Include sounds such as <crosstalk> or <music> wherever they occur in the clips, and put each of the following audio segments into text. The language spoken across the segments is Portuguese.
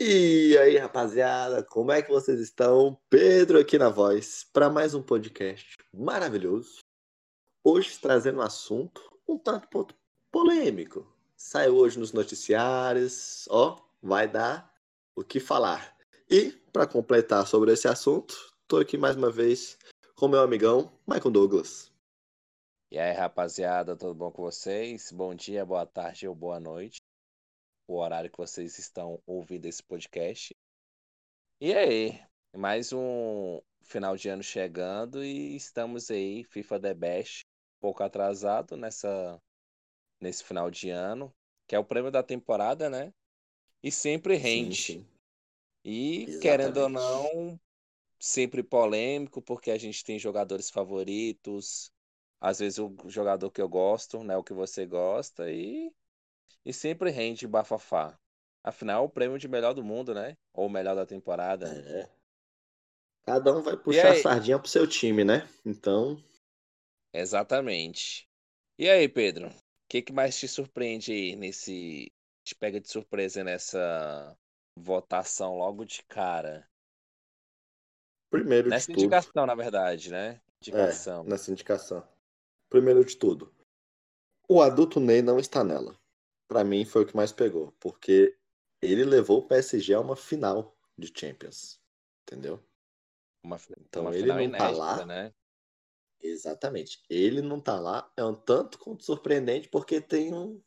E aí, rapaziada, como é que vocês estão? Pedro aqui na voz para mais um podcast maravilhoso. Hoje trazendo um assunto um tanto polêmico. Saiu hoje nos noticiários, ó, vai dar o que falar. E para completar sobre esse assunto, tô aqui mais uma vez com meu amigão Michael Douglas. E aí, rapaziada, tudo bom com vocês? Bom dia, boa tarde ou boa noite o horário que vocês estão ouvindo esse podcast. E aí, mais um final de ano chegando e estamos aí, FIFA The Best, um pouco atrasado nessa nesse final de ano, que é o prêmio da temporada, né? E sempre rende. Sim, sim. E Exatamente. querendo ou não, sempre polêmico, porque a gente tem jogadores favoritos, às vezes o jogador que eu gosto, né, o que você gosta e e sempre rende bafafá. Afinal, o prêmio de melhor do mundo, né? Ou melhor da temporada. É. Cada um vai puxar a sardinha pro seu time, né? Então. Exatamente. E aí, Pedro? O que, que mais te surpreende aí nesse. Te pega de surpresa nessa votação logo de cara? Primeiro nessa de indicação, tudo. na verdade, né? Indicação. É, nessa indicação. Primeiro de tudo. O adulto Ney não está nela para mim foi o que mais pegou, porque ele levou o PSG a uma final de Champions, entendeu? Uma, então uma ele não inédita, tá lá, né? Exatamente. Ele não tá lá, é um tanto quanto surpreendente porque tem um,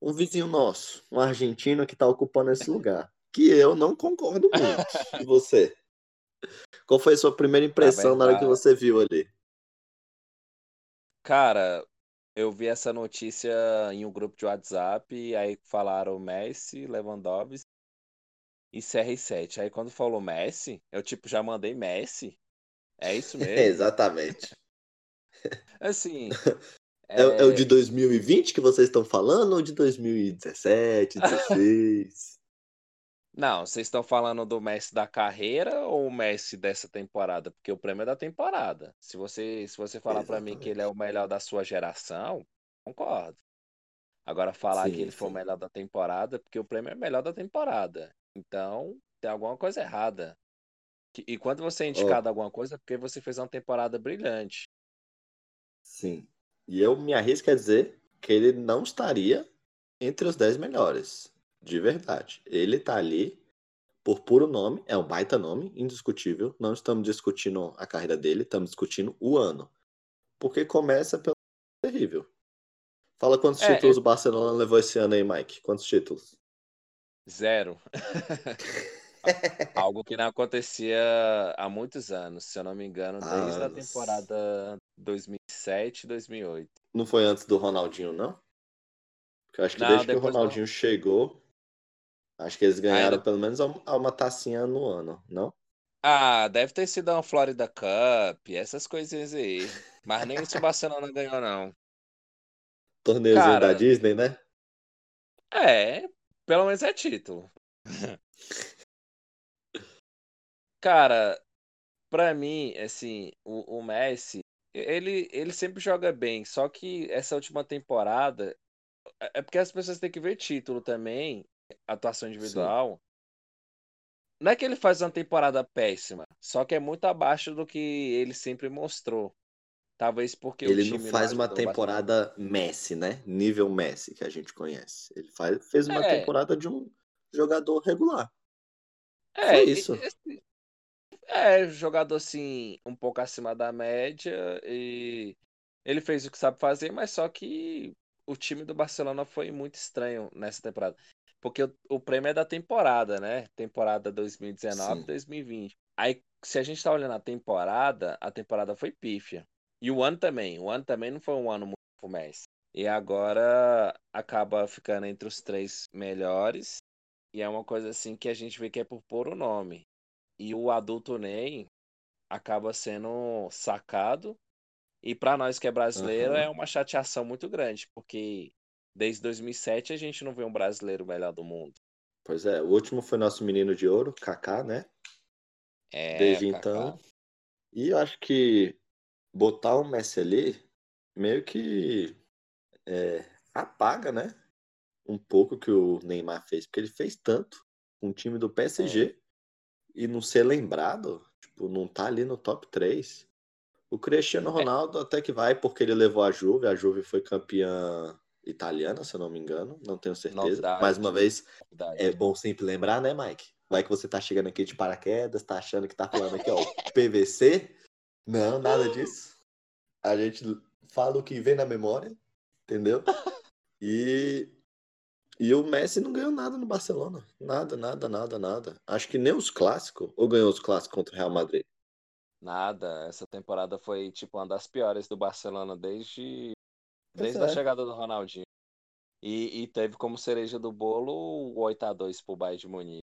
um vizinho nosso, um argentino que tá ocupando esse lugar, que eu não concordo muito. e <laughs> você? Qual foi a sua primeira impressão na hora que você viu ali? Cara, eu vi essa notícia em um grupo de WhatsApp, e aí falaram Messi, Lewandowski e CR7. Aí quando falou Messi, eu tipo já mandei Messi. É isso <laughs> mesmo? Exatamente. <laughs> Assim. É... É, é... o de 2020 que vocês estão falando ou de 2017, 2016? <laughs> Não, vocês estão falando do Messi da carreira ou o Messi dessa temporada? Porque o prêmio é da temporada. Se você, se você falar para mim que ele é o melhor da sua geração, concordo. Agora falar sim, que ele sim. foi o melhor da temporada, porque o prêmio é melhor da temporada. Então, tem alguma coisa errada. E quando você é indicado oh. alguma coisa, é porque você fez uma temporada brilhante. Sim. E eu me arrisco a dizer que ele não estaria entre os 10 melhores. De verdade. Ele tá ali por puro nome, é um baita nome, indiscutível. Não estamos discutindo a carreira dele, estamos discutindo o ano. Porque começa pelo terrível. Fala quantos é, títulos é... o Barcelona levou esse ano aí, Mike. Quantos títulos? Zero. <laughs> Algo que não acontecia há muitos anos, se eu não me engano, desde ah, a temporada 2007, 2008. Não foi antes do Ronaldinho, não? Porque eu acho que não, desde que o Ronaldinho não. chegou, Acho que eles ganharam pelo menos uma tacinha no ano, não? Ah, deve ter sido uma Florida Cup, essas coisinhas aí. Mas nem isso o <laughs> Barcelona ganhou, não. Torneiozinho Cara, da Disney, né? É, pelo menos é título. <laughs> Cara, pra mim, assim, o, o Messi, ele, ele sempre joga bem, só que essa última temporada. É, é porque as pessoas têm que ver título também atuação individual. Sim. Não é que ele faz uma temporada péssima, só que é muito abaixo do que ele sempre mostrou. Talvez porque ele não faz não uma temporada bastante. Messi, né? Nível Messi que a gente conhece. Ele faz, fez uma é. temporada de um jogador regular. É Foi isso. Esse, é, jogador assim, um pouco acima da média e ele fez o que sabe fazer, mas só que o time do Barcelona foi muito estranho nessa temporada. Porque o, o prêmio é da temporada, né? Temporada 2019, Sim. 2020. Aí, se a gente tá olhando a temporada, a temporada foi pífia. E o ano também. O ano também não foi um ano muito pro Messi. E agora acaba ficando entre os três melhores. E é uma coisa assim que a gente vê que é por pôr o nome. E o adulto Ney acaba sendo sacado. E para nós que é brasileiro uhum. é uma chateação muito grande, porque Desde 2007 a gente não vê um brasileiro melhor do mundo. Pois é, o último foi nosso menino de ouro, Kaká, né? É, Desde Kaká. então. E eu acho que botar o Messi ali meio que é, apaga, né? Um pouco que o Neymar fez, porque ele fez tanto um time do PSG é. e não ser lembrado, tipo, não tá ali no top 3. O Cristiano é. Ronaldo é. até que vai, porque ele levou a Juve, a Juve foi campeã italiana, se eu não me engano, não tenho certeza. Novidade. Mais uma vez, Novidade. é bom sempre lembrar, né, Mike? Vai que você tá chegando aqui de paraquedas, tá achando que tá falando aqui, ó, <laughs> PVC. Não, nada disso. A gente fala o que vem na memória, entendeu? E, e o Messi não ganhou nada no Barcelona. Nada, nada, nada, nada. Acho que nem os clássicos. Ou ganhou os clássicos contra o Real Madrid? Nada. Essa temporada foi, tipo, uma das piores do Barcelona desde, desde é. a chegada do Ronaldinho. E, e, teve como cereja do bolo o 8x2 pro Bayern de Munique.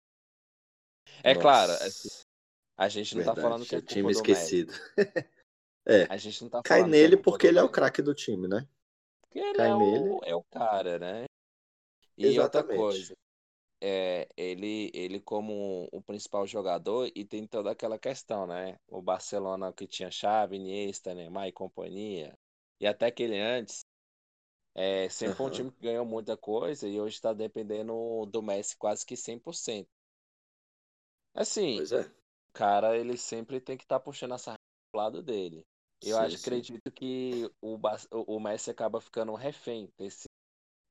É Nossa. claro, a gente não tá Verdade, tá falando que é time esquecido. <laughs> é. A gente não tá Cai nele é porque ele é o craque do time, né? Porque ele Cai é, nele. O, é o cara, né? E Exatamente. outra coisa, é, ele, ele como o principal jogador e tem toda aquela questão, né? O Barcelona que tinha Xavi, Iniesta, Neymar e companhia, e até aquele antes, é, sempre foi um time que ganhou muita coisa e hoje está dependendo do Messi quase que 100%. Assim, pois é. o cara ele sempre tem que estar tá puxando essa pro lado dele. Eu sim, acho, sim. acredito que o, o Messi acaba ficando um refém desse,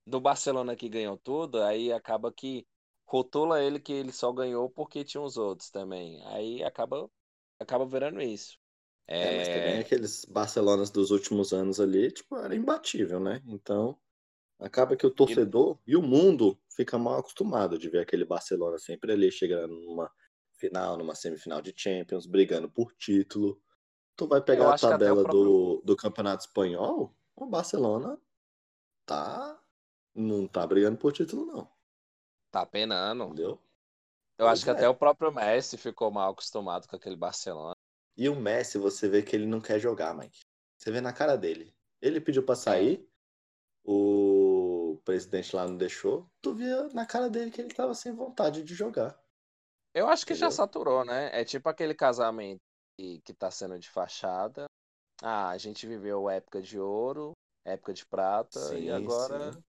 do Barcelona que ganhou tudo, aí acaba que rotula ele que ele só ganhou porque tinha os outros também. Aí acaba acaba virando isso. É, é mas também aqueles Barcelonas dos últimos anos ali, tipo, era imbatível, né? Então, acaba que o torcedor e, e o mundo fica mal acostumado de ver aquele Barcelona sempre ali chegando numa final, numa semifinal de Champions, brigando por título. Tu vai pegar a tabela próprio... do, do Campeonato Espanhol, o Barcelona tá não tá brigando por título não. Tá penando. Entendeu? Eu pois acho que é. até o próprio Messi ficou mal acostumado com aquele Barcelona. E o Messi, você vê que ele não quer jogar, Mike. Você vê na cara dele. Ele pediu para sair, é. o presidente lá não deixou. Tu via na cara dele que ele tava sem vontade de jogar. Eu acho que Entendeu? já saturou, né? É tipo aquele casamento que, que tá sendo de fachada. Ah, a gente viveu época de ouro, época de prata, sim, e agora sim.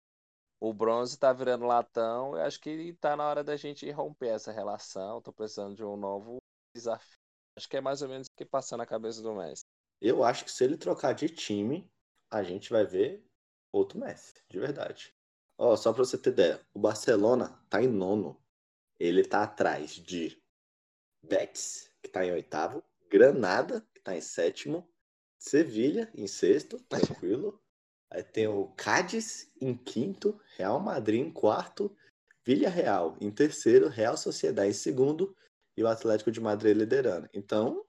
o bronze tá virando latão. Eu acho que tá na hora da gente romper essa relação. Tô precisando de um novo desafio. Acho que é mais ou menos o que passa na cabeça do Messi. Eu acho que se ele trocar de time, a gente vai ver outro Messi, de verdade. Ó, só pra você ter ideia, o Barcelona tá em nono ele tá atrás de Betis, que tá em oitavo, Granada, que tá em sétimo, Sevilha em sexto, tranquilo. <laughs> Aí tem o Cádiz em quinto, Real Madrid em quarto, Villarreal em terceiro, Real Sociedade em segundo e o Atlético de Madrid liderando. Então,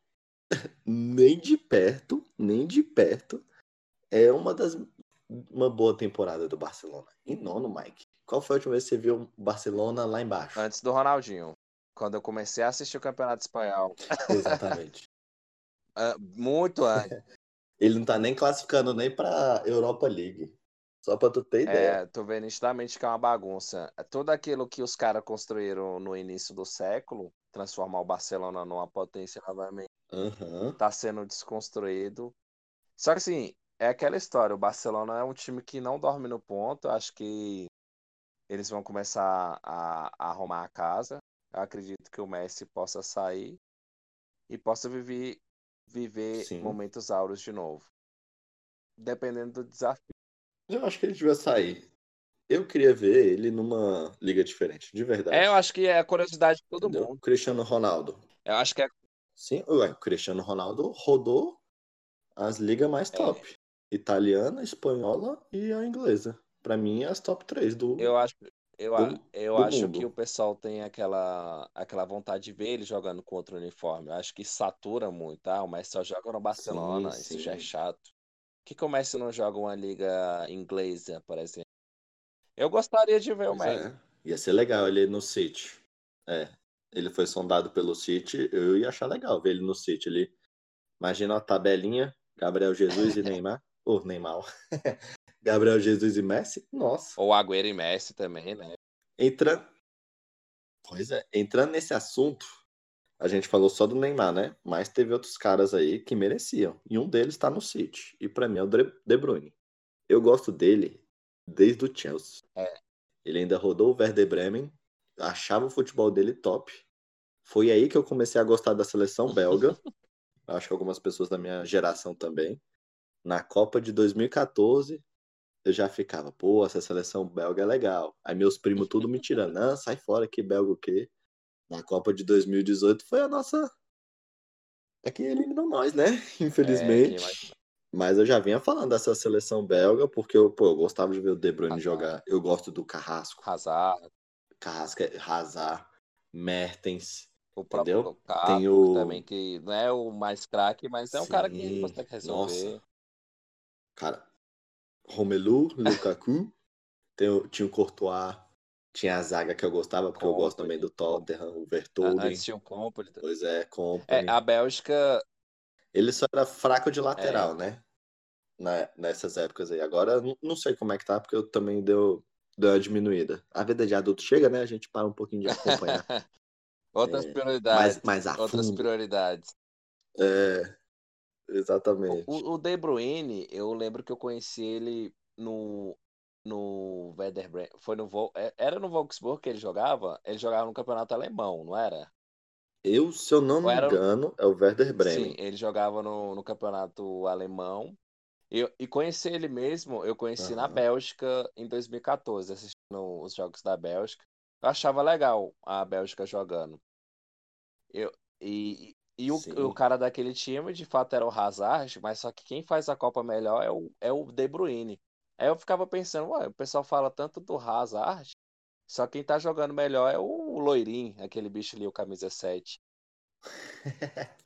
nem de perto, nem de perto, é uma das uma boa temporada do Barcelona. Em nono, Mike. Qual foi a última vez que você viu o Barcelona lá embaixo? Antes do Ronaldinho. Quando eu comecei a assistir o Campeonato Espanhol. <laughs> <laughs> Exatamente. uh, muito antes. <laughs> Ele não tá nem classificando nem pra Europa League. Só pra tu ter ideia. É, tô vendo nitidamente que é uma bagunça. Tudo aquilo que os caras construíram no início do século, transformar o Barcelona numa potência novamente, uhum. tá sendo desconstruído. Só que assim, é aquela história, o Barcelona é um time que não dorme no ponto. Acho que eles vão começar a, a arrumar a casa. Eu acredito que o Messi possa sair e possa viver, viver momentos áureos de novo. Dependendo do desafio. Eu acho que ele devia sair. Eu queria ver ele numa liga diferente, de verdade. É, eu acho que é a curiosidade de todo Entendeu? mundo. Cristiano Ronaldo. Eu acho que é. Sim, ué, o Cristiano Ronaldo rodou as ligas mais é. top: é. italiana, espanhola e a inglesa para mim, é as top 3 do. Eu acho, eu, do, eu do acho que o pessoal tem aquela, aquela vontade de ver ele jogando com outro uniforme. Eu acho que satura muito, tá? O Messi só joga no Barcelona, sim, isso sim. já é chato. Por que, que o Messi não joga uma liga inglesa, por exemplo? Eu gostaria de ver o Messi. É. Ia ser legal ele no City. É. Ele foi sondado pelo City, eu ia achar legal ver ele no City ali. Imagina a tabelinha, Gabriel Jesus e Neymar. Ô, oh, Neymar. <laughs> Gabriel Jesus e Messi, nossa. Ou Agüero e Messi também, né? Entrando. Pois é, entrando nesse assunto, a gente falou só do Neymar, né? Mas teve outros caras aí que mereciam. E um deles tá no City. E para mim é o De Bruyne. Eu gosto dele desde o Chelsea. É. Ele ainda rodou o Werder Bremen achava o futebol dele top. Foi aí que eu comecei a gostar da seleção belga. <laughs> Acho que algumas pessoas da minha geração também. Na Copa de 2014, eu já ficava, pô, essa seleção belga é legal. Aí meus primos tudo me tirando, não, sai fora que belga o quê? Na Copa de 2018 foi a nossa. <laughs> É que eliminou nós, né? Infelizmente. É, mas eu já vinha falando dessa seleção belga, porque eu, pô, eu gostava de ver o De Bruyne Hazard. jogar. Eu gosto do Carrasco. Hazard. Carrasco, é, Hazard, Mertens. O próprio entendeu? Lukaku Tem o... também, que não é o mais craque, mas é um Sim. cara que consegue resolver. Nossa. Cara, Romelu, Lukaku, <laughs> tem, tinha o Courtois, tinha a zaga que eu gostava, porque eu gosto também do Tottenham, o Vertonghen. Antes tinha o Company. Pois é, Company. É, a Bélgica... Ele só era fraco de lateral, é. né? Na, nessas épocas aí. Agora, não sei como é que tá, porque eu também deu, deu uma diminuída. A vida de adulto chega, né? A gente para um pouquinho de acompanhar. <laughs> outras é, prioridades. Mais, mais outras prioridades. É, Exatamente. O, o De Bruyne, eu lembro que eu conheci ele no no Werder Bremen, foi no é, era no Wolfsburg que ele jogava, ele jogava no campeonato alemão, não era? Eu, se eu não me era... engano, é o Werder Bremen. Sim, ele jogava no, no campeonato alemão. Eu, e conheci ele mesmo, eu conheci uhum. na Bélgica em 2014, assistindo os jogos da Bélgica. Eu achava legal a Bélgica jogando. Eu, e, e o, o, cara daquele time, de fato, era o Hazard, mas só que quem faz a Copa melhor é o, é o De Bruyne. Aí eu ficava pensando, ué, o pessoal fala tanto do Hazard, só quem tá jogando melhor é o Loirinho, aquele bicho ali, o camisa 7. <laughs>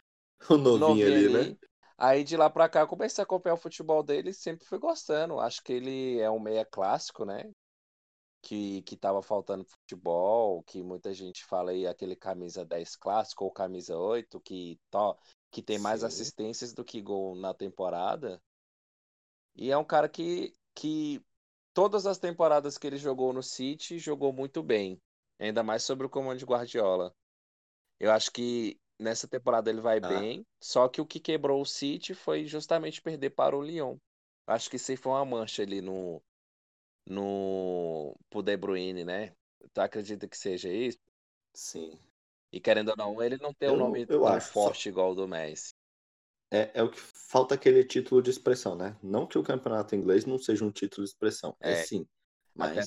o novinho, novinho ali, ali, né? Aí de lá pra cá eu comecei a acompanhar o futebol dele e sempre fui gostando. Acho que ele é um meia clássico, né? que, que tava faltando futebol, que muita gente fala aí aquele camisa 10 clássico ou camisa 8, que, to, que tem mais Sim. assistências do que gol na temporada. E é um cara que, que todas as temporadas que ele jogou no City, jogou muito bem. Ainda mais sobre o comando de Guardiola. Eu acho que nessa temporada ele vai ah. bem, só que o que quebrou o City foi justamente perder para o Lyon. Acho que isso foi uma mancha ali no, no pro De Bruyne, né? Tu acredita que seja isso? Sim. E querendo ou não, ele não tem um nome tão forte só... igual o do Messi. É, é o que falta aquele título de expressão, né? Não que o campeonato inglês não seja um título de expressão. É, é sim. Mas até,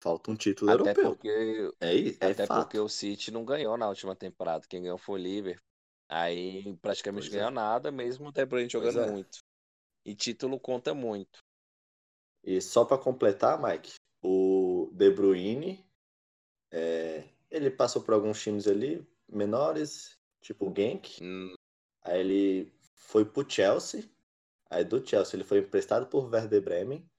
falta um título até europeu. Porque, é, é até fato. porque o City não ganhou na última temporada. Quem ganhou foi o Liverpool. Aí praticamente pois ganhou é. nada, mesmo o De Bruyne jogando é. muito. E título conta muito. E só para completar, Mike, o De Bruyne, é, ele passou por alguns times ali menores, tipo o Genk. Hum. Aí ele foi pro Chelsea. Aí do Chelsea ele foi emprestado por Werder Bremen,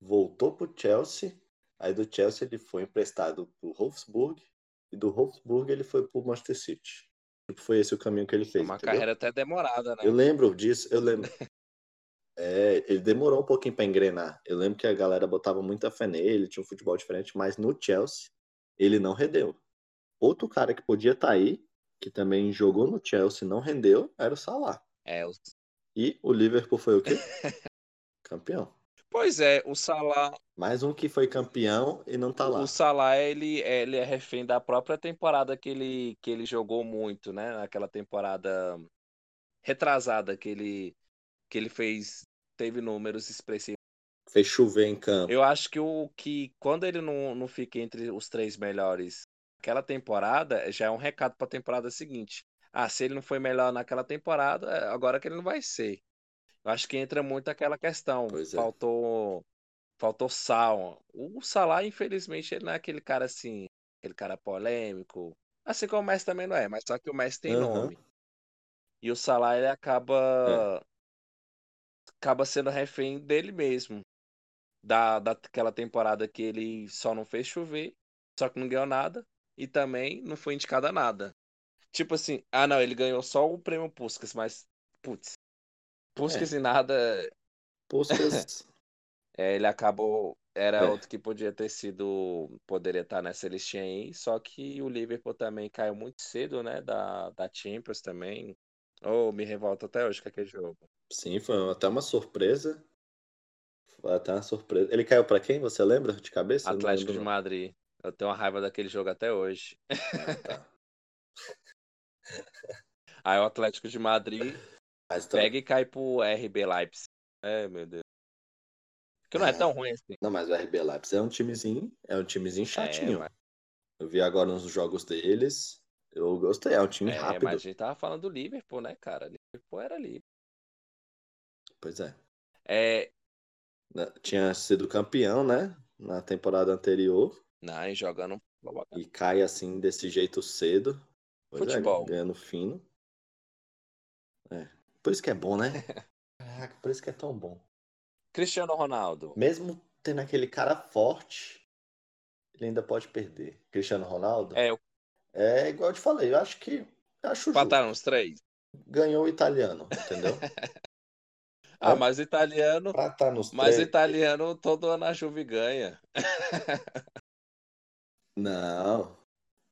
voltou pro Chelsea. Aí do Chelsea ele foi emprestado pro Wolfsburg e do Wolfsburg ele foi pro Manchester City. Tipo, foi esse o caminho que ele fez. Uma entendeu? carreira até demorada, né? Eu lembro disso, eu lembro. <laughs> É, ele demorou um pouquinho para engrenar. Eu lembro que a galera botava muita fé nele, tinha um futebol diferente, mas no Chelsea ele não rendeu. Outro cara que podia estar tá aí, que também jogou no Chelsea não rendeu, era o Salah. É, o... E o Liverpool foi o quê? <laughs> campeão. Pois é, o Salah. Mais um que foi campeão e não tá lá. O Salah, ele, ele é refém da própria temporada que ele, que ele jogou muito, né? Naquela temporada retrasada que ele que ele fez, teve números expressivos. Fez chover em campo. Eu acho que o que quando ele não, não fica entre os três melhores aquela temporada, já é um recado para a temporada seguinte. Ah, se ele não foi melhor naquela temporada, é, agora que ele não vai ser. Eu acho que entra muito aquela questão. Pois é. faltou faltou sal. O Salah, infelizmente, ele não é aquele cara assim, aquele cara polêmico. Assim como o Messi também não é, mas só que o Messi tem uhum. nome. E o Salah ele acaba é acaba sendo refém dele mesmo. Da, daquela temporada que ele só não fez chover, só que não ganhou nada e também não foi indicado a nada. Tipo assim, ah não, ele ganhou só o prêmio Puskas, mas putz, Puskas é. e nada. Puskas. <laughs> é, ele acabou. Era é. outro que podia ter sido. Poderia estar nessa listinha aí. Só que o Liverpool também caiu muito cedo, né? Da, da Champions também. Oh, me revolta até hoje com aquele jogo. Sim, foi até uma surpresa. Foi até uma surpresa. Ele caiu para quem? Você lembra de cabeça? Atlético de Madrid. Eu tenho uma raiva daquele jogo até hoje. Ah, tá. <laughs> Aí o Atlético de Madrid Mas, pega e cai pro RB Leipzig. É, meu Deus. Que não é, é, tão ruim assim. Não, mas o RB Leipzig é um timezinho, é um timezinho é, chatinho. É, mas... Eu vi agora uns jogos deles. Eu gostei, é um time é, rápido. Mas a gente tava falando do Liverpool, né, cara? Liverpool era ali. Pois é. É. Tinha sido campeão, né? Na temporada anterior. Não, e jogando. E cai assim desse jeito cedo. Pois é, Futebol. É, ganhando fino. É. Por isso que é bom, né? <laughs> Caraca, por isso que é tão bom. Cristiano Ronaldo. Mesmo tendo aquele cara forte, ele ainda pode perder. Cristiano Ronaldo? É, eu... é igual eu te falei, eu acho que. Eu acho Empataram os três. Ganhou o italiano, entendeu? <laughs> ah, é, mas italiano. Pra tá nos mas três... italiano todo ano a Juve ganha. <laughs> não.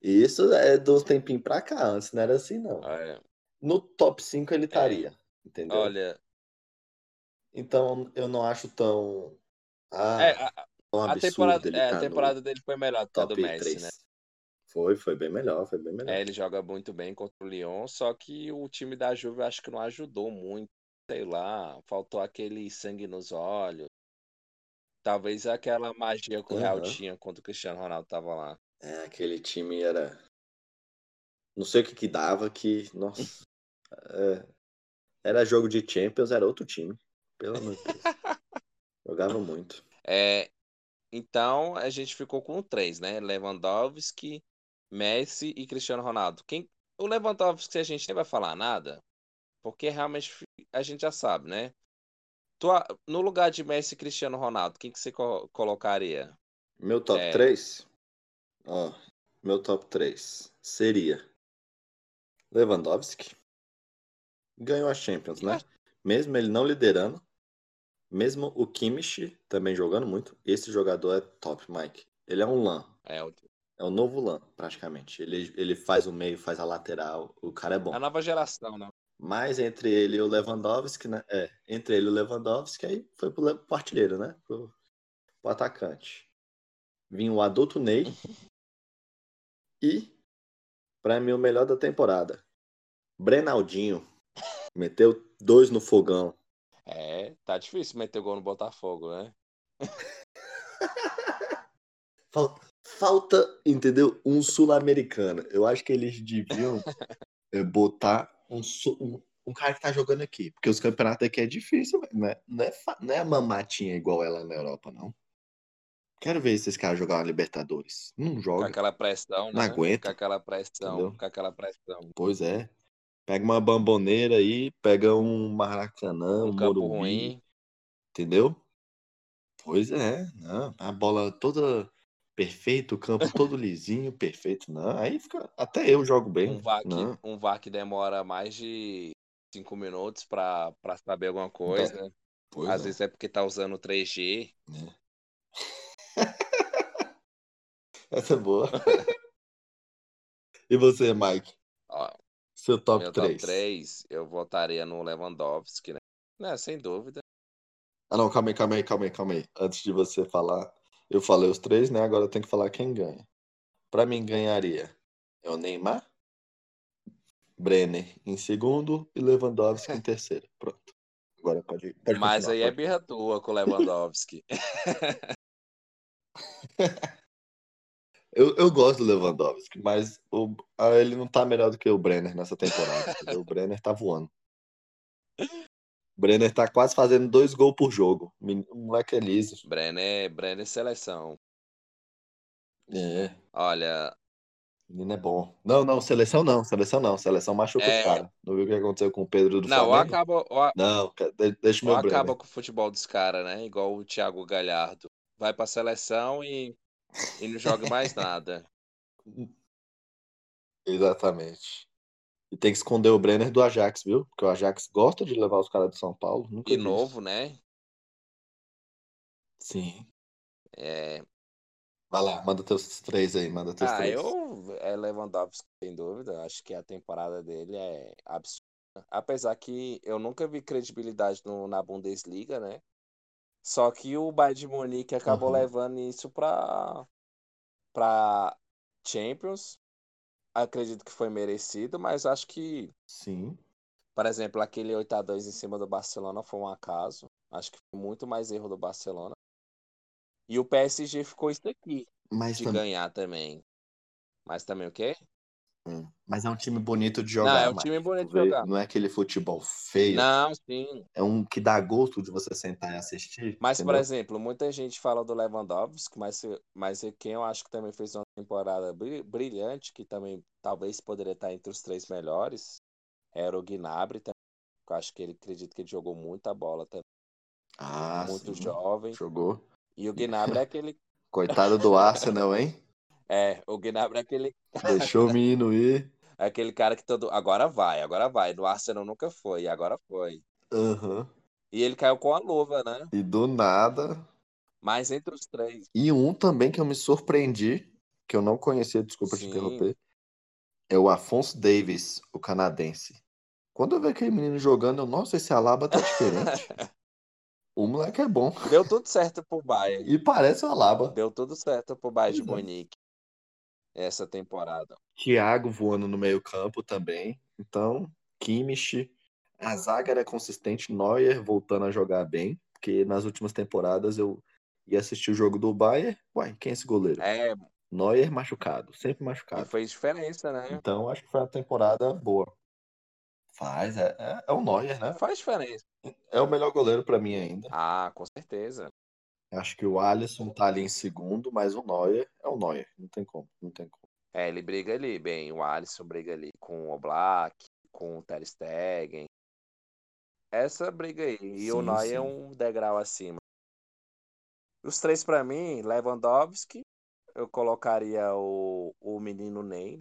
Isso é uns tempinhos pra cá, antes não era assim, não. Ah, é. No top 5 ele estaria, é. entendeu? Olha. Então eu não acho tão. Ah, é, a, tão a temporada, é, tá a temporada dele foi melhor que a do Messi, 3. né? Foi, foi bem melhor, foi bem melhor. É, ele joga muito bem contra o Lyon, só que o time da Juve acho que não ajudou muito, sei lá, faltou aquele sangue nos olhos. Talvez aquela magia que o Real tinha quando o Cristiano Ronaldo tava lá. É, aquele time era. Não sei o que que dava, que. Nossa. é... Era jogo de Champions, era outro time. Pelo amor de Deus. <laughs> Jogava muito. É, então a gente ficou com três, né? Lewandowski, Messi e Cristiano Ronaldo. Quem o Lewandowski a gente nem vai falar nada, porque realmente a gente já sabe, né? No lugar de Messi e Cristiano Ronaldo, quem que você co colocaria? Meu top é... 3? Ó, meu top 3 seria Lewandowski. Ganhou a Champions, né? Mesmo ele não liderando, mesmo o Kimmich também jogando muito, esse jogador é top, Mike. Ele é um LAN. É, o... é o novo LAN, praticamente. Ele, ele faz o meio, faz a lateral. O cara é bom. A nova geração, né? Mas entre ele e o Lewandowski, né? É, entre ele e o Lewandowski, aí foi pro, pro artilheiro, né? Pro, pro atacante. Vinha o adulto Ney. <laughs> e, pra mim, o melhor da temporada. Brenaldinho. Meteu dois no fogão. É, tá difícil meter gol no Botafogo, né? <laughs> Falta, entendeu? Um sul-americano. Eu acho que eles deviam é, <laughs> botar um, um, um, cara que tá jogando aqui. Porque os campeonatos aqui é difícil, não é, não é, não é mamatinha igual ela na Europa, não. Quero ver esses caras jogar uma Libertadores. Não joga. Com aquela pressão, né? Não aguenta. Com aquela pressão, entendeu? com aquela pressão. Pois é. Pega uma bamboneira aí, pega um Maracanã, um, um campo Morumbi, ruim. Entendeu? Pois é, não, a bola toda perfeita, o campo todo <laughs> lisinho, perfeito. Não, aí fica. Até eu jogo bem. Um VAR que, um VAR que demora mais de cinco minutos para saber alguma coisa. É. Às é. vezes é porque tá usando 3G. É. Essa é boa. e você, Mike? Ó, seu top Meu 3. top 3, eu votaria no Lewandowski, né? né? Sem dúvida. Ah, não, calma aí, calma aí, calma aí, calma aí. Antes de você falar, eu falei os três, né? Agora eu tenho que falar quem ganha. Pra mim, ganharia é o Neymar, Brenner em segundo e Lewandowski em terceiro. Pronto. Agora pode, pode Mas aí é pode. é birra tua com o Lewandowski. <laughs> Eu, eu gosto do Lewandowski, mas o, ah, ele não tá melhor do que o Brenner nessa temporada. o Brenner tá voando. O Brenner tá quase fazendo dois gols por jogo. O moleque é liso. Brenner, Brenner seleção. É. Olha. O menino é bom. Não, não, seleção não, seleção não. Seleção machuca é... os caras. Não viu o que aconteceu com o Pedro do não, Flamengo? Acaba, ou... Não, deixa o meu Brenner. acaba com o futebol dos caras, né? Igual o Thiago Galhardo. Vai pra seleção e e não joga mais nada. <laughs> Exatamente. E tem que esconder o Brenner do Ajax, viu? Porque o Ajax gosta de levar os caras de São Paulo. Nunca e novo, né? Sim. É... Vai lá, manda teus três aí, manda teus ah, três. eu é Lewandowski, sem dúvida. Acho que a temporada dele é absurda. Apesar que eu nunca vi credibilidade no, na Bundesliga, né? Só que o Bayern de Munique acabou uhum. levando isso para para Champions. Acredito que foi merecido, mas acho que. Sim. Por exemplo, aquele 8x2 em cima do Barcelona foi um acaso. Acho que foi muito mais erro do Barcelona. E o PSG ficou isso aqui. Mas de tam... ganhar também. Mas também o quê? Hum. Mas é um time bonito de jogar. Não, é um time bonito de jogar. Não é aquele futebol feio. Não, sim. É um que dá gosto de você sentar e assistir. Mas, entendeu? por exemplo, muita gente fala do Lewandowski, mas, mas quem eu acho que também fez uma temporada brilhante, que também talvez poderia estar entre os três melhores, era o Gnabry. Também. Eu acho que ele acredito que ele jogou muita bola também. Ah, Muito sim. jovem. Jogou. E o Gnabry é aquele. <laughs> Coitado do Arsenal, hein? É, o Gnabry é aquele. <laughs> Deixou o menino ir. É aquele cara que todo. Agora vai, agora vai. Do Arsenal nunca foi, agora foi. Uhum. E ele caiu com a luva, né? E do nada. Mas entre os três. E um também que eu me surpreendi, que eu não conhecia, desculpa te Sim. interromper, é o Afonso Davis, o canadense. Quando eu vi aquele menino jogando, eu, nossa, esse Alaba tá diferente. <laughs> o moleque é bom. Deu tudo certo pro Bayern. E parece o Alaba. Deu tudo certo pro Bayern de é. Munique. Essa temporada. Thiago voando no meio-campo também. Então, Kimmich. A zaga era consistente, Neuer voltando a jogar bem, porque nas últimas temporadas eu ia assistir o jogo do Bayern. Uai, quem é esse goleiro? É, Neuer machucado, sempre e machucado. fez diferença, né? Então, acho que foi uma temporada boa. Faz, é, é, é o Neuer, né? Faz diferença. É o melhor goleiro pra mim ainda. Ah, com certeza. Acho que o Alisson tá ali em segundo, mas o Neuer é o Neuer. Não tem como, não tem como. É, ele briga ali bem. O Alisson briga ali com o Oblak, com o Ter Stegen. Essa briga aí. E o Sim, Neuer sim. é um degrau acima. Os três pra mim, Lewandowski, eu colocaria o, o menino Ney.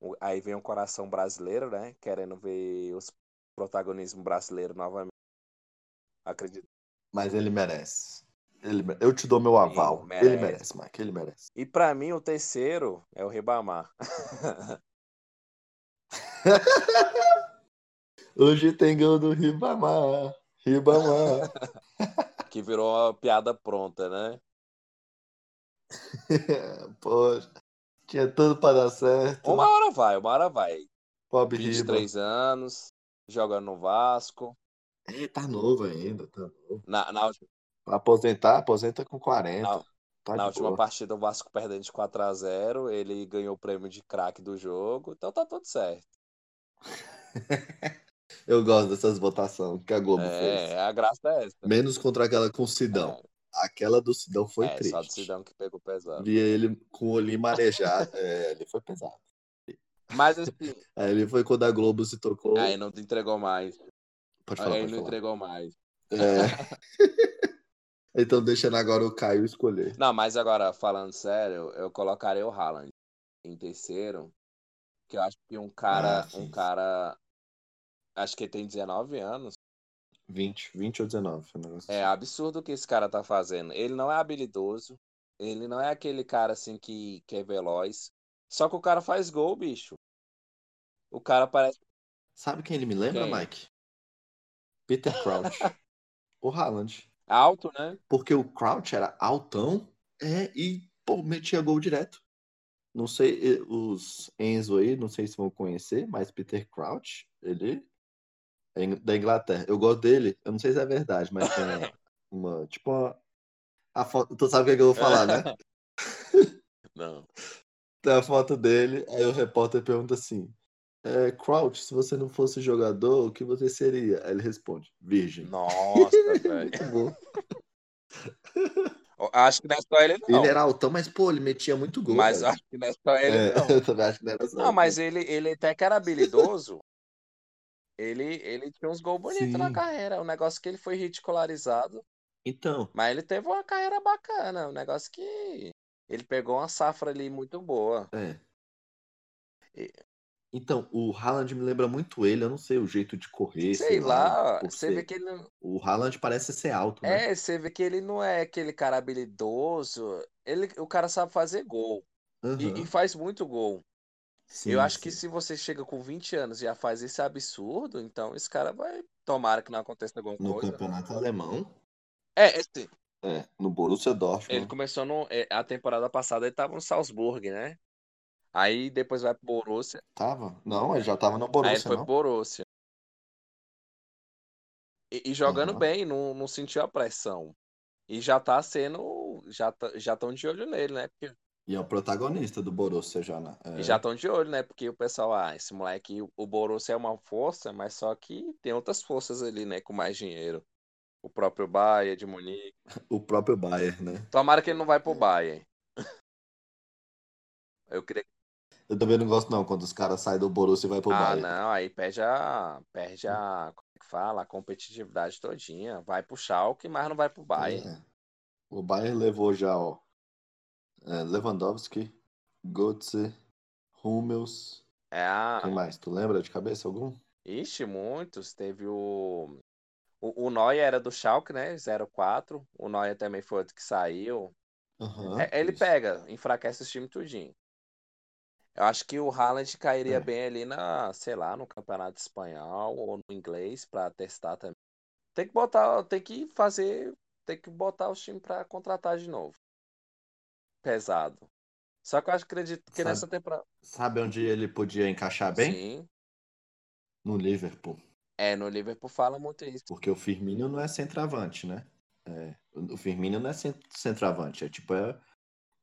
O- Aí vem o coração brasileiro, né? Querendo ver os protagonismo brasileiro novamente. Acredito. Mas ele merece. Ele, eu te dou meu aval. merece. Ele merece, Mike, ele merece. E pra mim, o terceiro é o Ribamar. <laughs> Hoje tem gol do Ribamar. Ribamar. <laughs> que virou uma piada pronta, né? <laughs> Poxa, tinha tudo pra dar certo. Uma hora vai, uma hora vai. Pobre Riba. 23 anos, jogando no Vasco. É, tá novo ainda, tá novo. Na, na, aposentar, aposenta com 40. na, tá na última boa. partida, o Vasco perdendo de 4 a 0 ele ganhou o prêmio de craque do jogo, então tá tudo certo. <laughs> Eu gosto dessas votações que a Globo fez. É, a graça é essa. Menos contra aquela com o Sidão. Aquela do Sidão foi é, triste. só do Sidão que pegou pesado. Via ele com o olhinho marejado. é, ele foi pesado. Mas assim, <laughs> Aí ele foi quando a Globo se tocou. aí não entregou mais. Pode falar, Aí pode não falar. entregou mais. É. <laughs> então deixando agora o Caio escolher. Não, mas agora, falando sério, eu colocaria o Haaland em terceiro. Que eu acho que um cara, Ah, um cara. Acho que ele tem 19 anos. 20, 20 ou 19. um negócio É assim. absurdo o que esse cara tá fazendo. Ele não é habilidoso. Ele não é aquele cara assim que, que é veloz. Só que o cara faz gol, bicho. O cara parece. Sabe quem ele me lembra, Quem? Mike? Peter Crouch. <laughs> o Haaland. Alto, né? Porque o Crouch era altão é, e pô, metia gol direto. Não sei, os Enzo aí, não sei se vão conhecer, mas Peter Crouch, ele é da Inglaterra. Eu gosto dele, eu não sei se é verdade, mas tem uma, <laughs> uma- tipo uma. A foto, tu sabe o que, é que eu vou falar, né? <laughs> Não. Tem a foto dele, aí o repórter pergunta assim: é, Crouch, se você não fosse jogador, o que você seria? Aí ele responde: Virgem. Nossa, <laughs> velho. Muito bom. Acho que não é só ele, não. Ele era altão, mas pô, ele metia muito gol. Mas velho. acho que não é só ele, É, não. <laughs> eu também acho que não era só Não, ele. mas ele, ele até que era habilidoso. Ele, ele tinha uns gols bonitos na Sim. carreira. O negócio que ele foi ridicularizado. Então, Mas ele teve uma carreira bacana. Um negócio que ele pegou uma safra ali muito boa. é. E- Então, o Haaland me lembra muito ele, eu não sei o jeito de correr, Sei lá, por você ser- vê que ele. O Haaland parece ser alto, né? É, você vê que ele não é aquele cara habilidoso. Ele, o cara sabe fazer gol. E, Aham. e faz muito gol. Sim, Eu acho que sim. se você chega com 20 anos e já faz esse absurdo, então esse cara vai. Tomara que não aconteça alguma No coisa. campeonato alemão, É, assim, É, no Borussia Dortmund. Ele começou no, é, a temporada passada, ele tava no Salzburg, né? Aí depois vai pro Borussia. Tava? Não, ele já tava no Borussia, Aí ele foi não. pro Borussia. E, e jogando uhum. bem, não, não sentiu a pressão. E já tá sendo. Já estão já de olho nele, né? Porque... E é o protagonista do Borussia já, né? É... E já estão de olho, né? Porque o pessoal, ah, esse moleque, o Borussia é uma força, mas só que tem outras forças ali, né? Com mais dinheiro. O próprio Bayern de Munique. <laughs> O próprio Bayern, né? Tomara que ele não vai pro Bayern. <laughs> Eu queria. Eu também não gosto, não, quando os caras saem do Borussia e vai pro ah, Bayern. Ah, não, aí perde a. Perde a. Como é que fala? A competitividade todinha. Vai pro Schalke, mas não vai pro Bayern. É. O Bayern levou já, ó. É, Lewandowski, Götze, Hummels. É a... Quem mais? Tu lembra de cabeça algum? Ixi, muitos. Teve o. O, o Neuer era do Schalke, né? 04. O Neuer também foi outro que saiu. Uhum, é, ele isso. pega, enfraquece o time tudinho. Eu acho que o Haaland cairia é. bem ali na, sei lá, no campeonato espanhol ou no inglês para testar também. Tem que botar, tem que fazer, tem que botar os times para contratar de novo. Pesado. Só que eu acho, acredito que sabe, nessa temporada. Sabe onde ele podia encaixar bem? Sim. No Liverpool. É, no Liverpool fala muito isso. Porque o Firmino não é centroavante, né? É, o Firmino não é centroavante, é tipo, é,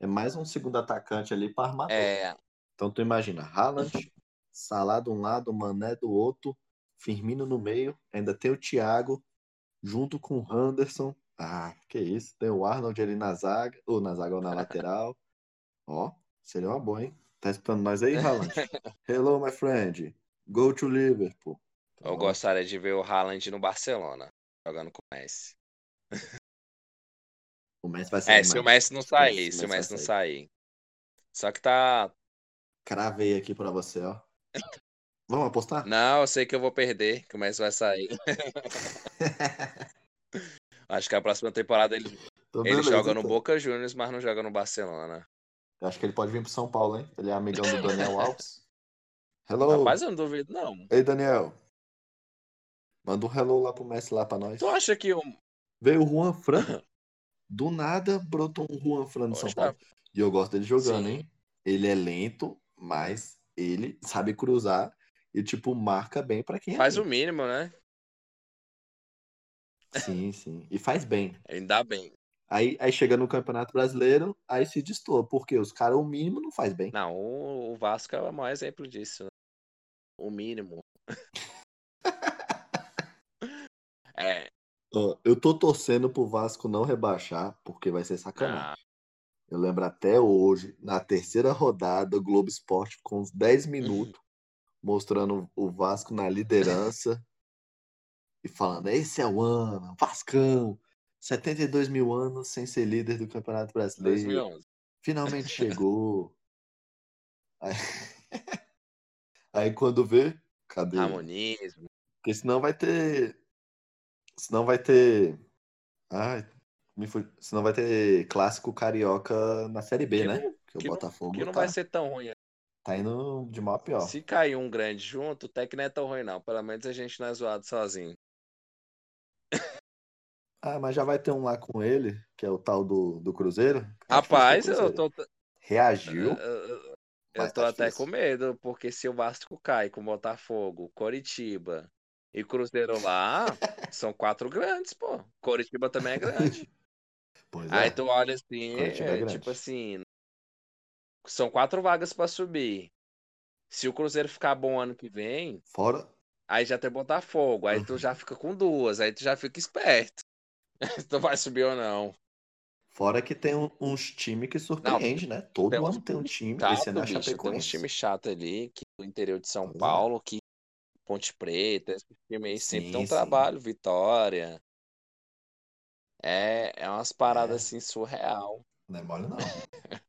é mais um segundo atacante ali para armador. É. Então tu imagina, Haaland, Salah de um lado, Mané do outro, Firmino no meio, ainda tem o Thiago, junto com o Henderson. Ah, que isso, tem o Arnold ali na zaga, ou na zaga ou na lateral. Ó, seria uma boa, hein? Tá escutando nós aí, Haaland? <laughs> Hello, my friend. Go to Liverpool. Eu gostaria de ver o Haaland no Barcelona, jogando com o Messi. O Messi vai sair. É, se o Messi não sair, se o Messi não sair. Só que tá. Cravei aqui pra você, ó. Vamos apostar? Não, eu sei que eu vou perder, que o Messi vai sair. <laughs> Acho que a próxima temporada ele, então, ele joga no então. Boca Juniors, mas não joga no Barcelona. Eu acho que ele pode vir pro São Paulo, hein? Ele é amigão do <laughs> Daniel Alves. Hello. Rapaz, eu não duvido, não. Ei, Daniel. Manda um hello lá pro Messi lá pra nós. Tu acha que o. Veio o Juan Fran. Do nada brotou um Juan Fran no São Paulo. E eu gosto dele jogando, Sim. hein? Ele é lento, mas ele sabe cruzar e, tipo, marca bem para quem Faz é o mínimo, né? Sim, sim. E faz bem. Ainda bem. Aí, aí chega no Campeonato Brasileiro, aí se destoa, porque os caras, o mínimo, não faz bem. Não, o Vasco é o maior exemplo disso. Né? O mínimo. <laughs> é. Eu tô torcendo pro Vasco não rebaixar, porque vai ser sacanagem. Eu lembro até hoje, na terceira rodada, o Globo Esporte com uns 10 uhum. minutos, mostrando o Vasco na liderança e falando: esse é o ano, Vascão, 72 mil anos sem ser líder do Campeonato Brasileiro. 2011. Finalmente <laughs> chegou. Aí... <laughs> Aí quando vê, cadê? Harmonismo. Porque senão vai ter Senão vai ter. Ai, me foi... Senão vai ter clássico carioca na Série B, que né? Não, que, que o Botafogo. Que não tá... vai ser tão ruim. Tá indo de mal a pior. Se cair um grande junto, até que não é tão ruim, não. Pelo menos a gente não é zoado sozinho. <laughs> Ah, mas já vai ter um lá com ele, que é o tal do, do Cruzeiro. Rapaz, eu tô. Reagiu. Eu, eu tô tá até com medo, porque se o Vasco cai com Botafogo, Coritiba e Cruzeiro lá <laughs> são quatro grandes, pô. Coritiba também é grande. <laughs> Pois Aí é. tu olha assim, é, é tipo assim, são quatro vagas para subir. Se o Cruzeiro ficar bom ano que vem, fora. Aí já tem Botafogo, aí tu já fica com duas, aí tu já fica esperto. <laughs> tu vai subir ou não. Fora que tem uns times que surpreende, né? Todo ano tem um time. Chato, esse ano é bicho, Tem uns times chato ali, que do interior de São é. Paulo, que Ponte Preta, esse time aí sempre tem um trabalho, Vitória. É, é umas paradas é. assim surreal. Não é mole, não. <laughs>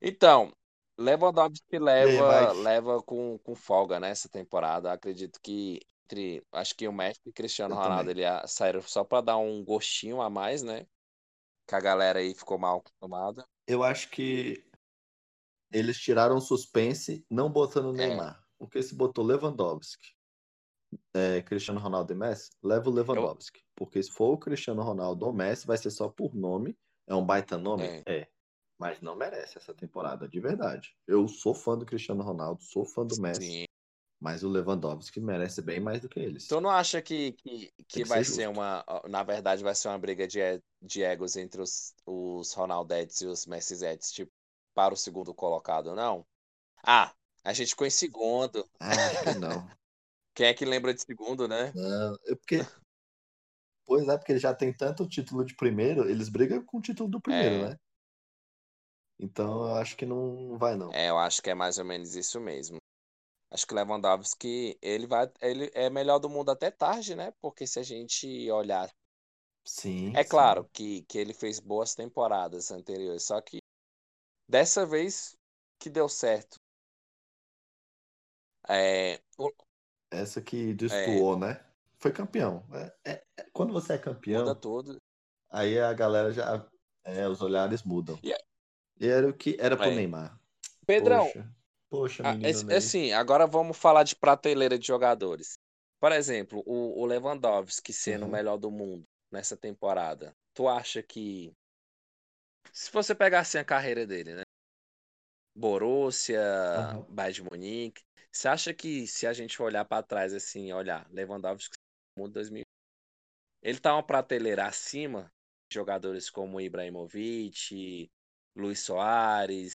então, Lewandowski leva, aí, leva com, com folga nessa temporada. Acredito que entre. Acho que o Messi e Cristiano Eu Ronaldo ele saíram só para dar um gostinho a mais, né? Que a galera aí ficou mal acostumada. Eu acho que eles tiraram o suspense não botando o é. Neymar. É. Porque se botou Lewandowski, é, Cristiano Ronaldo e Messi, leva o Lewandowski. Eu... Porque se for o Cristiano Ronaldo ou Messi, vai ser só por nome. É um baita nome? É. é. Mas não merece essa temporada, de verdade. Eu sou fã do Cristiano Ronaldo, sou fã do Messi. Sim. Mas o Lewandowski merece bem mais do que eles. Tu não acha que, que, que, que vai ser, ser, uma. Na verdade, vai ser uma briga de, de egos entre os, os Ronaldetes e os Messizetes, tipo, para o segundo colocado, não? Ah, a gente ficou em segundo. Ah, não. <laughs> Quem é que lembra de segundo, né? Não, é porque. <laughs> Pois é, porque ele já tem tanto título de primeiro, eles brigam com o título do primeiro, é. né? Então eu acho que não vai, não. É, eu acho que é mais ou menos isso mesmo. Acho que o Lewandowski, ele vai, ele é melhor do mundo até tarde, né? Porque se a gente olhar, sim, é claro que, que ele fez boas temporadas anteriores, só que dessa vez que deu certo. É, o... Essa que destoou, é... né? Foi campeão. É, é, é, quando você é campeão, muda tudo. Aí a galera já, é, os olhares mudam. E, e era o que era pro Neymar. Pedrão, Poxa. Poxa, menino é, assim, agora vamos falar de prateleira de jogadores. Por exemplo, o, o Lewandowski sendo uhum. o melhor do mundo nessa temporada. Tu acha que se você pegasse a carreira dele, né? Borussia, uhum. Bayern de Munique, você acha que se a gente olhar para trás assim, olhar Lewandowski mundo 2000, ele tá uma prateleira acima de jogadores como Ibrahimovic, Luiz Soares,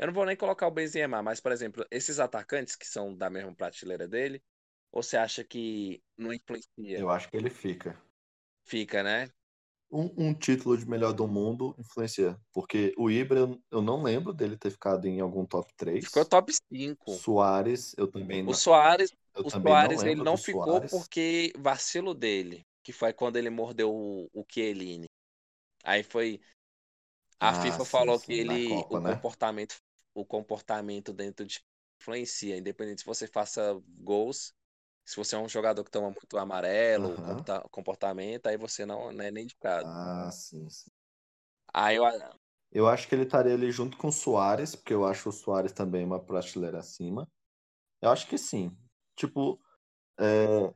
eu não vou nem colocar o Benzema, mas, por exemplo, esses atacantes que são da mesma prateleira dele, ou você acha que não influencia? Eu acho que ele fica. Fica, né? Um, um título de melhor do mundo influencia. Porque o Ibra, eu não lembro dele ter ficado em algum top 3. Ficou top 5. Soares, eu também não. O Soares, eu o Soares ele não ficou Soares. porque vacilo dele, que foi quando ele mordeu o, o Chiellini. Aí foi. A ah, FIFA sim, falou sim, que ele. Copa, o né? comportamento o comportamento dentro de influencia, independente se você faça gols, se você é um jogador que toma muito amarelo, uhum. comportamento, aí você não, não é nem indicado. Ah, sim, sim. Aí eu... eu acho que ele estaria ali junto com o Soares, porque eu acho o Soares também uma prateleira acima. Eu acho que sim. Tipo, é...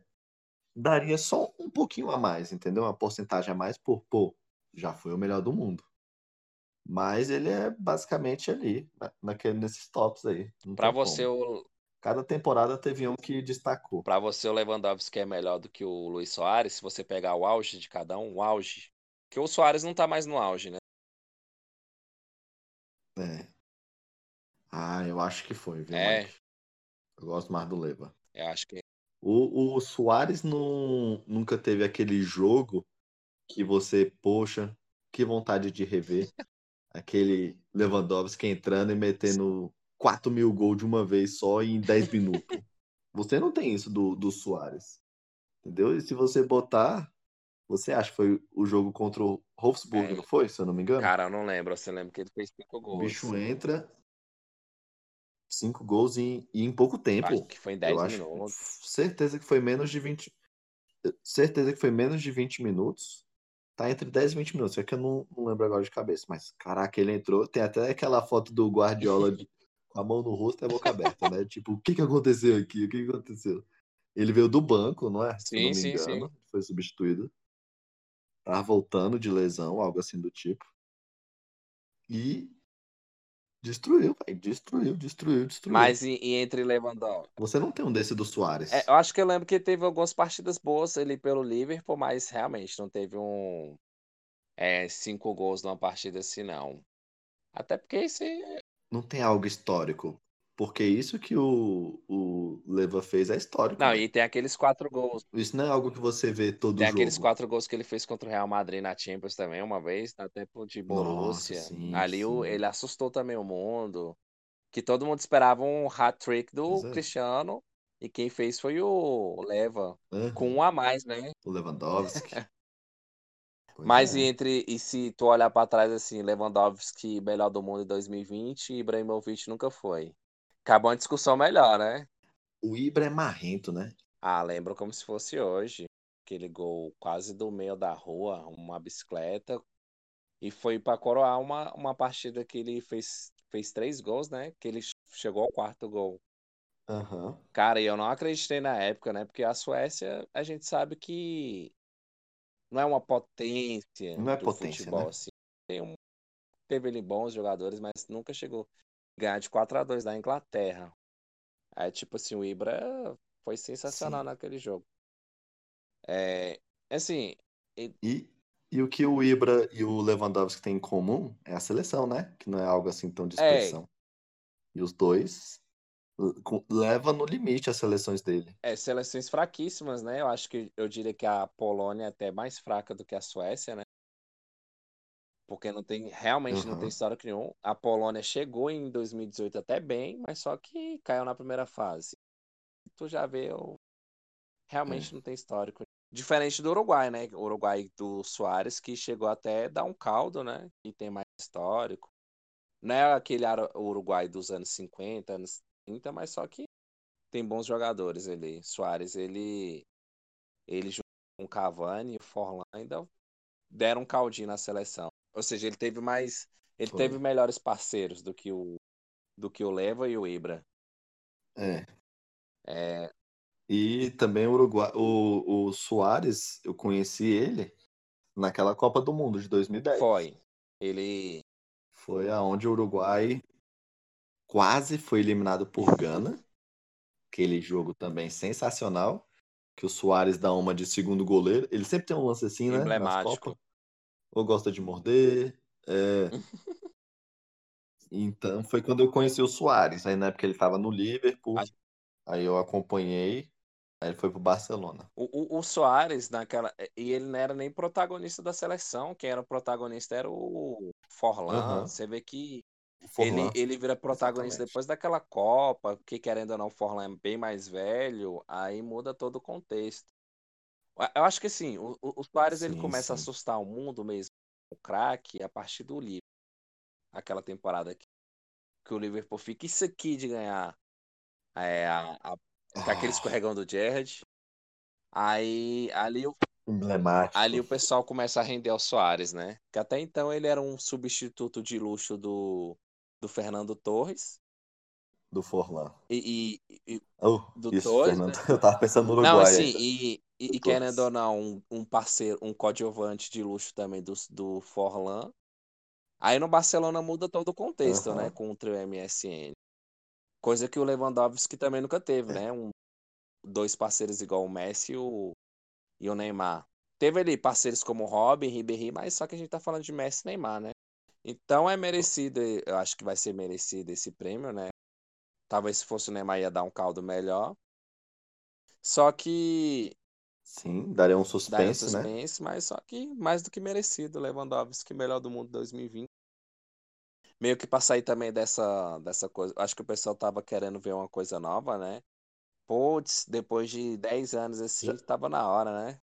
daria só um pouquinho a mais, entendeu? Uma porcentagem a mais por, pô, já foi o melhor do mundo. Mas ele é basicamente ali, naquele, nesses tops aí. Para você, o... Cada temporada teve um que destacou. Para você, o Lewandowski é melhor do que o Luiz Soares, se você pegar o auge de cada um, o auge. Porque o Soares não tá mais no auge, né? É. Ah, eu acho que foi, viu, é. Mike? Eu gosto mais do Leva. Eu acho que. O, o Soares não, nunca teve aquele jogo que você, poxa, que vontade de rever. aquele Lewandowski entrando e metendo 4 mil gols de uma vez só em 10 minutos. Você não tem isso do, do Soares. Entendeu? E se você botar. Você acha que foi o jogo contra o Wolfsburg, é. não foi? Se eu não me engano? Cara, eu não lembro. Você lembra que ele fez 5 gols. O bicho entra. 5 gols em, em pouco tempo. Acho que foi em 10 minutos. certeza que foi menos de 20. Certeza que foi menos de 20 minutos tá entre 10 e 20 minutos. É que eu não, não, lembro agora de cabeça, mas caraca, ele entrou. Tem até aquela foto do Guardiola de, <laughs> com a mão no rosto e a boca aberta, né? Tipo, o que que aconteceu aqui? O que que aconteceu? Ele veio do banco, não é? Se sim, não sim, engano, sim. Foi substituído. Tava voltando de lesão, algo assim do tipo. E Destruiu, pai. Destruiu, destruiu, destruiu. Mas e, e, entre Lewandowski? Você não tem um desse do Soares. É, eu acho que eu lembro que teve algumas partidas boas ali pelo Liverpool, mas realmente não teve um. É, cinco gols numa partida assim, não. Até porque esse. Não tem algo histórico. Porque isso que o, o Leva fez é histórico. Não, né? e tem aqueles quatro gols. Isso não é algo que você vê todo tem jogo. Tem aqueles quatro gols que ele fez contra o Real Madrid na Champions também, uma vez, até de Borussia. Nossa, sim, Ali sim. O, ele assustou também o mundo. Que todo mundo esperava um hat-trick do é. Cristiano. E quem fez foi o Leva. Uhum. Com um a mais, né? O Lewandowski. <laughs> Mas é. e entre e se tu olhar para trás assim, Lewandowski melhor do mundo em 2020 e Ibrahimovic nunca foi. Acabou uma discussão melhor, né? O Ibra é marrento, né? Ah, lembro como se fosse hoje. Aquele gol quase do meio da rua, uma bicicleta. E foi para coroar uma, uma partida que ele fez, fez três gols, né? Que ele chegou ao quarto gol. Uhum. Cara, e eu não acreditei na época, né? Porque a Suécia, a gente sabe que não é uma potência não é potência, futebol, né? assim. Tem um, teve ali bons jogadores, mas nunca chegou a ganhar de 4 a 2 da Inglaterra. Aí, tipo assim, o Ibra foi sensacional Sim. naquele jogo. É, assim. E, e o que o Ibra e o Lewandowski têm em comum é a seleção, né? Que não é algo assim tão de É, expressão. E os dois leva no limite as seleções dele. é, seleções fraquíssimas, né? Eu acho que eu diria que a Polônia é até mais fraca do que a Suécia, né? Porque não tem, realmente não tem Uhum. histórico nenhum. A Polônia chegou em 2018 até bem, mas só que caiu na primeira fase. Tu já vê, eu- realmente É. não tem histórico. Diferente do Uruguai, né? O Uruguai do Soares, que chegou até dar um caldo, né? E tem mais histórico. Não é aquele Uruguai dos anos 50, anos 30, mas só que tem bons jogadores ali. Soares, ele, ele junto com o Cavani e o Forlan ainda deram um caldinho na seleção. Ou seja, ele teve mais. Ele Foi. teve melhores parceiros do que o, do que o Leva e o Ibra. É. É, E também o Uruguai, o, o Soares, eu conheci ele naquela Copa do Mundo de 2010. foi. Ele. Foi aonde o Uruguai quase foi eliminado por Gana. Aquele jogo também sensacional. Que o Soares dá uma de segundo goleiro. Ele sempre tem um lance assim, né? Emblemático. Ou gosta de morder. É. <laughs> Então foi quando eu conheci o Soares. Aí na época ele estava no Liverpool. Acho- Aí eu acompanhei. Aí ele foi pro Barcelona. O, o, o Soares, naquela. E ele não era nem protagonista da seleção. Quem era o protagonista era o Forlan. Aham. Você vê que Forlan. ele, ele vira protagonista Exatamente. depois daquela Copa, que querendo ou não, o Forlan é bem mais velho, aí muda todo o contexto. Eu acho que assim, o, o Soares ele Sim, começa a sim. assustar o mundo mesmo, o craque, a partir do Liverpool. Aquela temporada que, que o Liverpool fica isso aqui de ganhar é, a, a, com aquele Ah, escorregão do Gerrard. Aí ali, o- emblemático. ali o pessoal começa a render ao Soares, né? Que até então ele era um substituto de luxo do, do Fernando Torres. Do Forlan. E, e- e- Oh, do isso, Torres, Fernando. né? <laughs> Eu tava pensando no Não, Uruguai assim, ainda. e, e, e querendo ou não, um, um parceiro, um coadjuvante de luxo também do, do Forlan. Aí no Barcelona muda todo o contexto, né? Aham. Contra o MSN. Coisa que o Lewandowski também nunca teve, É. né? Um, dois parceiros igual o Messi e o, e o Neymar. Teve ali parceiros como Robin, Ribéry, mas só que a gente tá falando de Messi e Neymar, né? Então é merecido, eu acho que vai ser merecido esse prêmio, né? Talvez se fosse o Neymar ia dar um caldo melhor. Só que Sim, daria um daria um suspense, né? suspense, mas só que mais do que merecido. Lewandowski, melhor do mundo 2020. Meio que pra sair também dessa, dessa coisa. Acho que o pessoal tava querendo ver uma coisa nova, né? Putz, depois de 10 anos assim, Já- tava na hora, né?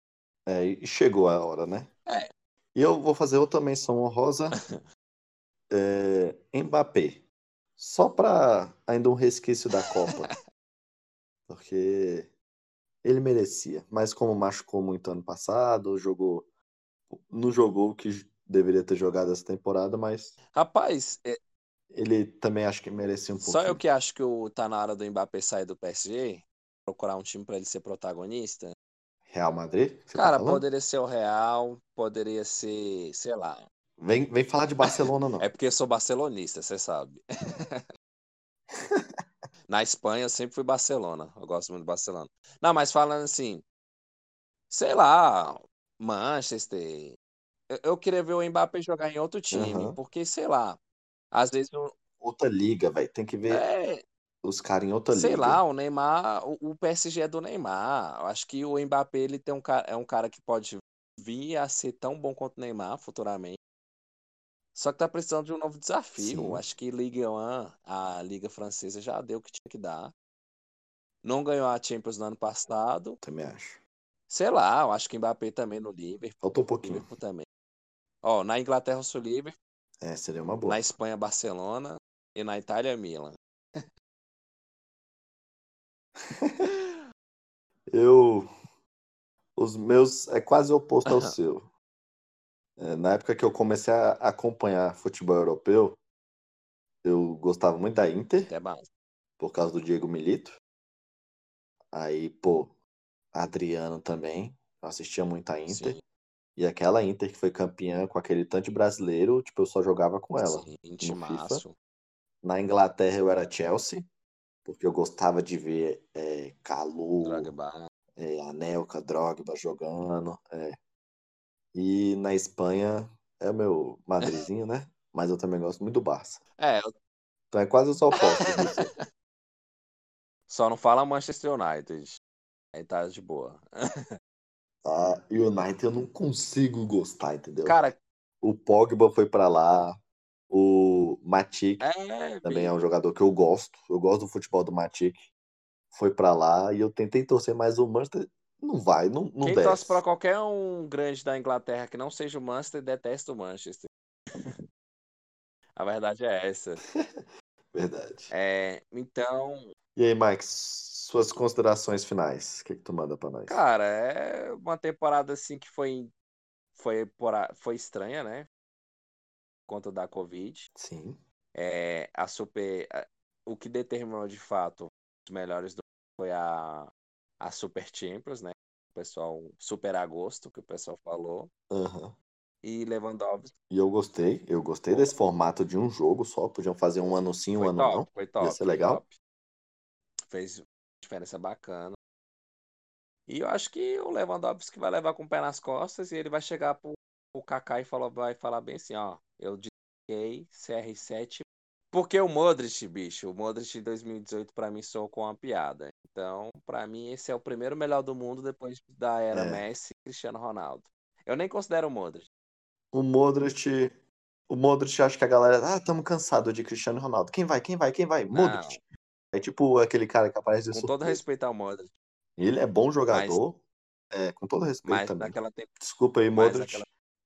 É, e chegou a hora, né? É. E eu vou fazer outra menção honrosa. <laughs> É, Mbappé. Só pra ainda um resquício da Copa. <laughs> Porque ele merecia. Mas como machucou muito ano passado, jogou. Não jogou o que deveria ter jogado essa temporada, mas Rapaz, é- ele também acho que merecia um só eu que acho que o, tá na hora do Mbappé sair do PSG, procurar um time pra ele ser protagonista. Real Madrid? Você Cara, tá poderia ser o Real, poderia ser, sei lá. Vem, vem falar de Barcelona, não. <laughs> É porque eu sou barcelonista, você sabe. <laughs> Na Espanha eu sempre fui Barcelona. Eu gosto muito de Barcelona. Não, mas falando assim, sei lá, Manchester. Eu, eu queria ver o Mbappé jogar em outro time, Aham. porque sei lá, às vezes o- Outra liga, velho. Tem que ver é, os caras em outra sei liga. lá, o Neymar, o, o PSG é do Neymar. Eu acho que o Mbappé ele tem um cara, é um cara que pode vir a ser tão bom quanto o Neymar futuramente. Só que tá precisando de um novo desafio. Sim. Acho que Ligue 1, a Liga Francesa já deu o que tinha que dar. Não ganhou a Champions no ano passado. Também acho. Sei lá, eu acho que Mbappé também no Liverpool, Faltou um pouquinho. Liverpool também. Ó, na Inglaterra eu sou Liverpool, É, seria uma boa. na Espanha Barcelona e na Itália Milan. <laughs> Eu. Os meus é quase oposto ao seu. É, na época que eu comecei a acompanhar futebol europeu, eu gostava muito da Inter, mais. por causa do Diego Milito. Aí, pô, Adriano também. Eu assistia muito a Inter. Sim. E aquela Inter que foi campeã com aquele tanto de brasileiro, tipo, eu só jogava com ela. Sim, FIFA. Na Inglaterra eu era Chelsea, porque eu gostava de ver é, Calu, Drogba. É, Anelka, Drogba jogando. É. E na Espanha é o meu madrizinho, né? Mas eu também gosto muito do Barça. É. Eu... Então é quase os opostos. <laughs> Só não fala Manchester United. Aí tá de boa. <laughs> Ah, United eu não consigo gostar, entendeu? Cara, o Pogba foi para lá, o Matic é, também é um jogador que eu gosto. Eu gosto do futebol do Matic. Foi para lá e eu tentei torcer, mas o Manchester não vai, não, não Quem desce. torce pra qualquer um grande da Inglaterra que não seja o Manchester, detesta o Manchester. A verdade é essa. <laughs> verdade. É, então. E aí, Max, suas considerações finais. O que, que tu manda pra nós? Cara, é uma temporada assim que foi foi foi estranha, né? Por conta da Covid. Sim. É, a super o que determinou de fato os melhores do foi a a Super Champions, né? O pessoal Super Agosto que o pessoal falou. Uhum. E Lewandowski. E eu gostei, eu gostei desse formato de um jogo só, podiam fazer um ano sim, um foi ano top, não. Foi top. Ia ser legal. Top. Fez diferença bacana. E eu acho que o Lewandowski vai levar com o pé nas costas e ele vai chegar pro, pro Kaká e falar, vai falar bem assim, ó, eu disse CR7 porque o Modric, bicho, o Modric em 2018 para mim soou com uma piada. Então, para mim esse é o primeiro melhor do mundo depois da era é. Messi e Cristiano Ronaldo. Eu nem considero o Modric. O Modric, o Modric acho que a galera, ah, estamos cansados de Cristiano Ronaldo. Quem vai? Quem vai? Quem vai? Modric. Não. É tipo aquele cara que aparece de Com todo respeito ao Modric. Ele é bom jogador. Mas, é, com todo respeito mas também. Tempo... Desculpa aí, Modric.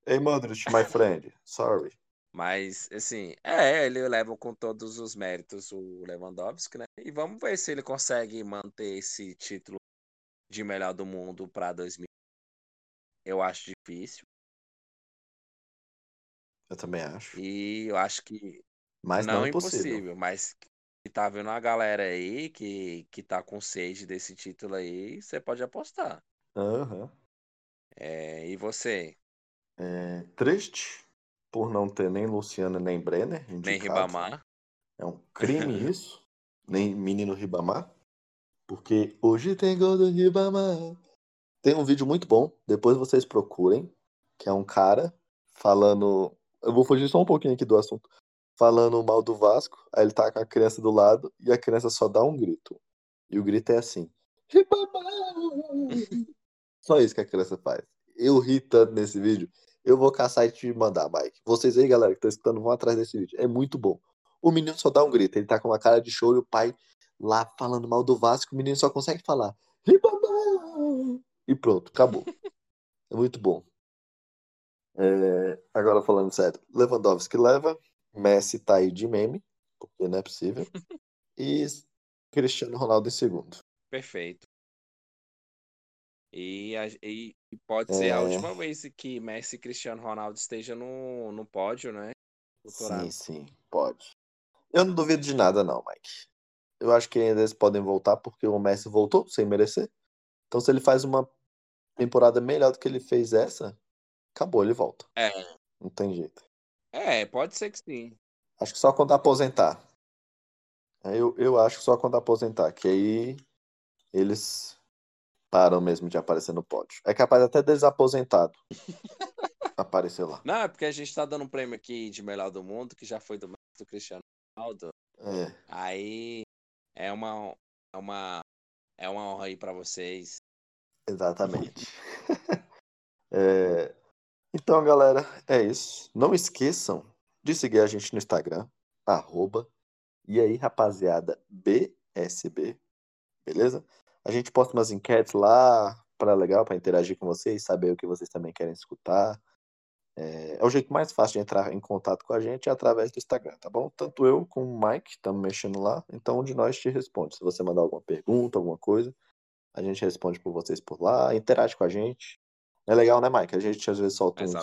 Ei, Modric, my friend. Sorry. Mas, assim, é, ele leva com todos os méritos o Lewandowski, né? E vamos ver se ele consegue manter esse título de melhor do mundo para 2000. Eu acho difícil. Eu também acho. E eu acho que mas não, não impossível. impossível, mas e tá vendo a galera aí que, que tá com sede desse título aí, você pode apostar. Uhum. É, e você? É, triste por não ter nem Luciano nem Brenner. Indicados. Nem Ribamar. É um crime <laughs> isso. nem menino Ribamar. Porque hoje tem gol do Ribamar. Tem um vídeo muito bom, depois vocês procurem, que é um cara falando. Eu vou fugir só um pouquinho aqui do assunto falando mal do Vasco, aí ele tá com a criança do lado e a criança só dá um grito. E o grito é assim: <laughs> Só isso que a criança faz. Eu ri tanto nesse vídeo. Eu vou caçar e te mandar, Mike. Vocês aí, galera, que estão escutando, vão atrás desse vídeo. É muito bom. O menino só dá um grito. Ele tá com uma cara de choro e o pai lá falando mal do Vasco. O menino só consegue falar. E pronto, acabou. É muito bom. É... Agora falando sério. Lewandowski leva. Messi tá aí de meme, porque não é possível. <laughs> e Cristiano Ronaldo em segundo. Perfeito. E, e pode ser é... a última vez que Messi e Cristiano Ronaldo esteja no, no pódio, né? Doutorado. Sim, sim, pode. Eu não duvido de nada, não, Mike. Eu acho que ainda eles podem voltar porque o Messi voltou sem merecer. Então, se ele faz uma temporada melhor do que ele fez essa, acabou, ele volta. É. Não tem jeito. É, pode ser que sim. Acho que só quando aposentar. Eu, eu acho que só quando aposentar, que aí eles param mesmo de aparecer no pódio. É capaz até deles aposentado <laughs> aparecer lá. Não, é porque a gente tá dando um prêmio aqui de melhor do mundo, que já foi do, do Cristiano Ronaldo. É. Aí é uma, é uma, é uma honra aí para vocês. Exatamente. <laughs> é, então, galera, é isso. Não esqueçam de seguir a gente no Instagram, arroba, e aí, rapaziada, BSB, beleza? A gente posta umas enquetes lá, para legal, para interagir com vocês, saber o que vocês também querem escutar. É, é, o jeito mais fácil de entrar em contato com a gente é através do Instagram, tá bom? Tanto eu como o Mike estamos mexendo lá, então um de nós te responde. Se você mandar alguma pergunta, alguma coisa, a gente responde por vocês por lá, interage com a gente. É legal, né, Mike? A gente às vezes solta uns,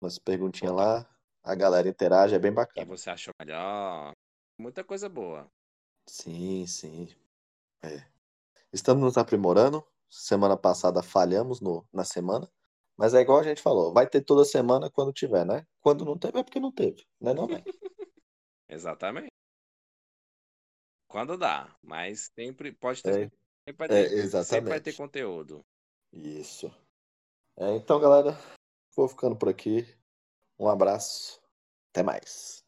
umas perguntinhas lá, a galera interage, é bem bacana. E você achou melhor? Muita coisa boa. Sim, sim. É. Estamos nos aprimorando. Semana passada falhamos no, na semana. Mas é igual a gente falou, vai ter toda semana quando tiver, né? Quando não teve é porque não teve, né não, né? <laughs> Exatamente. Quando dá, mas sempre pode ter, É, sempre, vai é, ter sempre vai ter conteúdo. Isso. É, então, galera, vou ficando por aqui. Um abraço. Até mais.